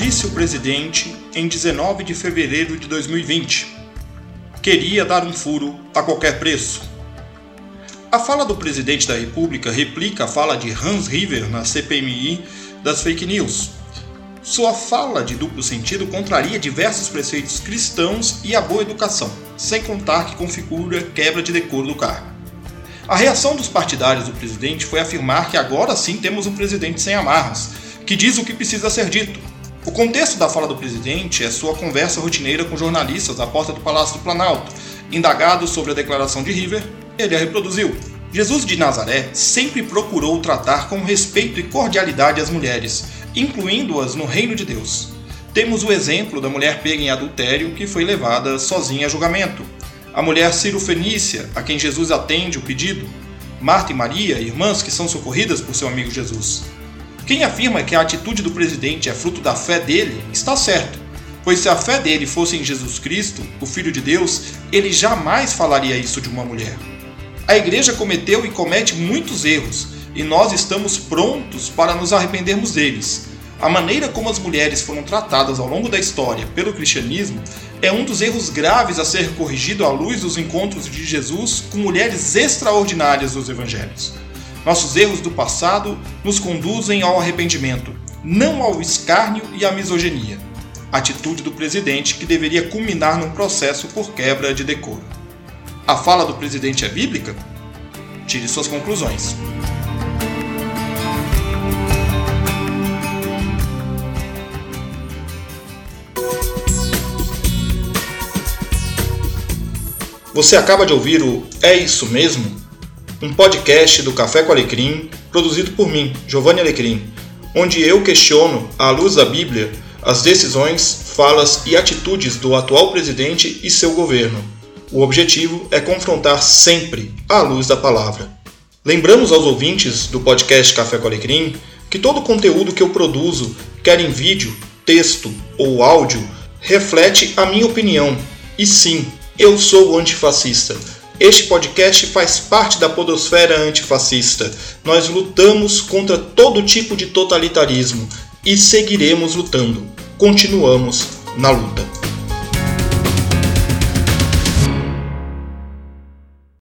Disse o presidente em 19 de fevereiro de 2020. Queria dar um furo a qualquer preço. A fala do presidente da República replica a fala de Hans River na CPMI das fake news. Sua fala de duplo sentido contraria diversos preceitos cristãos e a boa educação, sem contar que configura quebra de decoro do cargo. A reação dos partidários do presidente foi afirmar que agora sim temos um presidente sem amarras, que diz o que precisa ser dito. O contexto da fala do presidente é sua conversa rotineira com jornalistas à porta do Palácio do Planalto, indagado sobre a declaração de River ele a reproduziu. Jesus de Nazaré sempre procurou tratar com respeito e cordialidade as mulheres, incluindo-as no reino de Deus. Temos o exemplo da mulher pega em adultério que foi levada sozinha a julgamento. A mulher Ciro Fenícia, a quem Jesus atende o pedido. Marta e Maria, irmãs que são socorridas por seu amigo Jesus. Quem afirma que a atitude do presidente é fruto da fé dele está certo, pois se a fé dele fosse em Jesus Cristo, o Filho de Deus, ele jamais falaria isso de uma mulher. A igreja cometeu e comete muitos erros, e nós estamos prontos para nos arrependermos deles. A maneira como as mulheres foram tratadas ao longo da história pelo cristianismo é um dos erros graves a ser corrigido à luz dos encontros de Jesus com mulheres extraordinárias dos evangelhos. Nossos erros do passado nos conduzem ao arrependimento, não ao escárnio e à misoginia. Atitude do presidente que deveria culminar num processo por quebra de decoro. A fala do presidente é bíblica? Tire suas conclusões. Você acaba de ouvir o É Isso Mesmo? Um podcast do Café com Alecrim, produzido por mim, Giovanni Alecrim, onde eu questiono, à luz da Bíblia, as decisões, falas e atitudes do atual presidente e seu governo o objetivo é confrontar sempre à luz da palavra. Lembramos aos ouvintes do podcast Café com Alecrim que todo o conteúdo que eu produzo, quer em vídeo, texto ou áudio, reflete a minha opinião. E sim, eu sou antifascista. Este podcast faz parte da podosfera antifascista. Nós lutamos contra todo tipo de totalitarismo e seguiremos lutando. Continuamos na luta.